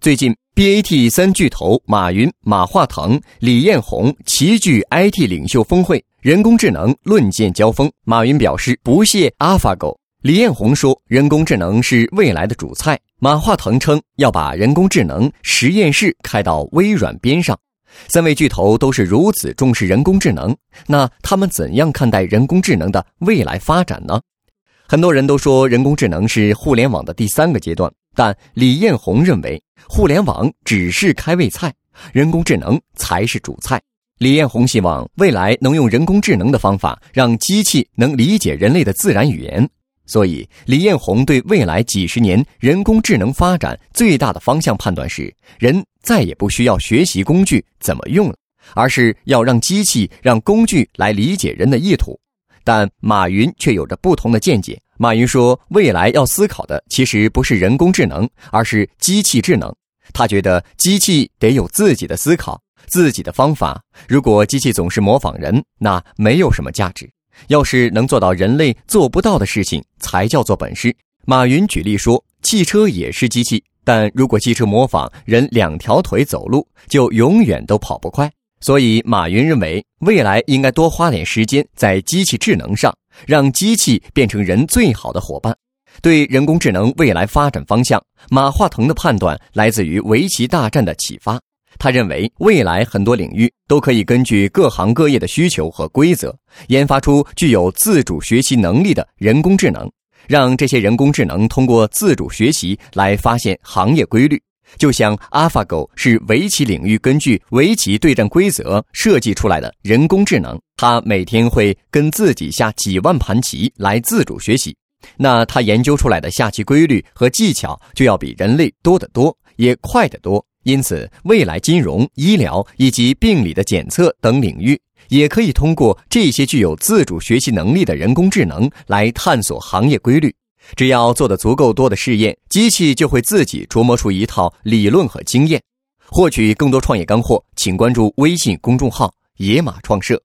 最近，BAT 三巨头马云、马化腾、李彦宏齐聚 IT 领袖峰会，人工智能论剑交锋。马云表示不屑 AlphaGo，李彦宏说人工智能是未来的主菜，马化腾称要把人工智能实验室开到微软边上。三位巨头都是如此重视人工智能，那他们怎样看待人工智能的未来发展呢？很多人都说人工智能是互联网的第三个阶段。但李彦宏认为，互联网只是开胃菜，人工智能才是主菜。李彦宏希望未来能用人工智能的方法，让机器能理解人类的自然语言。所以，李彦宏对未来几十年人工智能发展最大的方向判断是：人再也不需要学习工具怎么用了，而是要让机器让工具来理解人的意图。但马云却有着不同的见解。马云说：“未来要思考的其实不是人工智能，而是机器智能。他觉得机器得有自己的思考、自己的方法。如果机器总是模仿人，那没有什么价值。要是能做到人类做不到的事情，才叫做本事。”马云举例说：“汽车也是机器，但如果汽车模仿人两条腿走路，就永远都跑不快。”所以，马云认为未来应该多花点时间在机器智能上，让机器变成人最好的伙伴。对人工智能未来发展方向，马化腾的判断来自于围棋大战的启发。他认为，未来很多领域都可以根据各行各业的需求和规则，研发出具有自主学习能力的人工智能，让这些人工智能通过自主学习来发现行业规律。就像 AlphaGo 是围棋领域根据围棋对战规则设计出来的人工智能，它每天会跟自己下几万盘棋来自主学习，那它研究出来的下棋规律和技巧就要比人类多得多，也快得多。因此，未来金融、医疗以及病理的检测等领域，也可以通过这些具有自主学习能力的人工智能来探索行业规律。只要做的足够多的试验，机器就会自己琢磨出一套理论和经验。获取更多创业干货，请关注微信公众号“野马创社”。